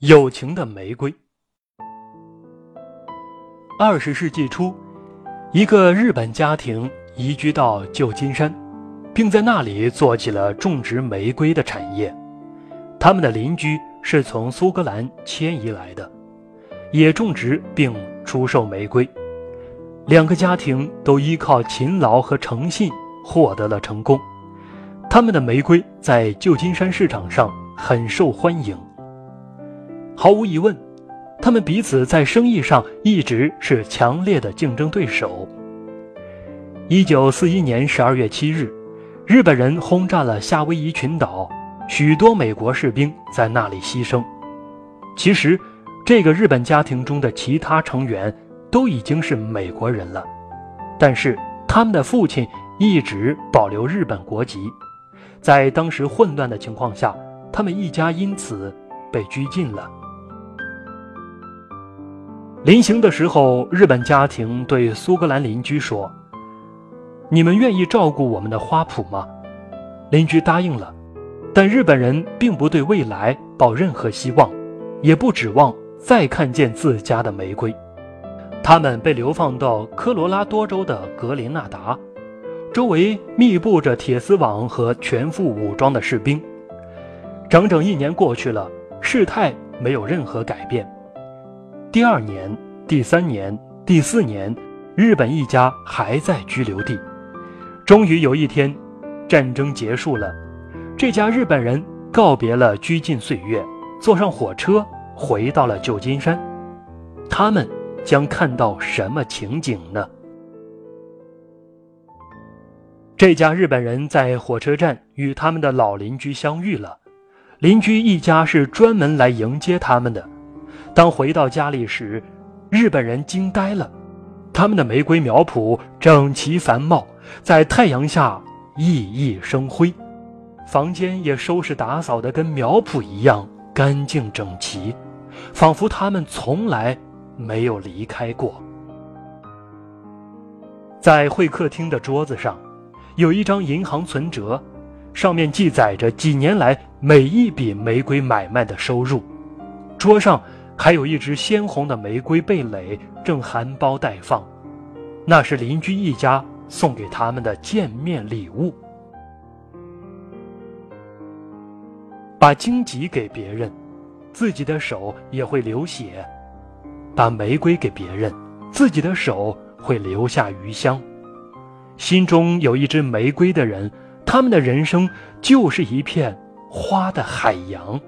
友情的玫瑰。二十世纪初，一个日本家庭移居到旧金山，并在那里做起了种植玫瑰的产业。他们的邻居是从苏格兰迁移来的，也种植并出售玫瑰。两个家庭都依靠勤劳和诚信获得了成功。他们的玫瑰在旧金山市场上很受欢迎。毫无疑问，他们彼此在生意上一直是强烈的竞争对手。一九四一年十二月七日，日本人轰炸了夏威夷群岛，许多美国士兵在那里牺牲。其实，这个日本家庭中的其他成员都已经是美国人了，但是他们的父亲一直保留日本国籍。在当时混乱的情况下，他们一家因此被拘禁了。临行的时候，日本家庭对苏格兰邻居说：“你们愿意照顾我们的花圃吗？”邻居答应了，但日本人并不对未来抱任何希望，也不指望再看见自家的玫瑰。他们被流放到科罗拉多州的格林纳达。周围密布着铁丝网和全副武装的士兵。整整一年过去了，事态没有任何改变。第二年、第三年、第四年，日本一家还在拘留地。终于有一天，战争结束了，这家日本人告别了拘禁岁月，坐上火车回到了旧金山。他们将看到什么情景呢？这家日本人在火车站与他们的老邻居相遇了，邻居一家是专门来迎接他们的。当回到家里时，日本人惊呆了，他们的玫瑰苗圃整齐繁茂，在太阳下熠熠生辉，房间也收拾打扫的跟苗圃一样干净整齐，仿佛他们从来没有离开过。在会客厅的桌子上。有一张银行存折，上面记载着几年来每一笔玫瑰买卖的收入。桌上还有一只鲜红的玫瑰蓓蕾，正含苞待放，那是邻居一家送给他们的见面礼物。把荆棘给别人，自己的手也会流血；把玫瑰给别人，自己的手会留下余香。心中有一支玫瑰的人，他们的人生就是一片花的海洋。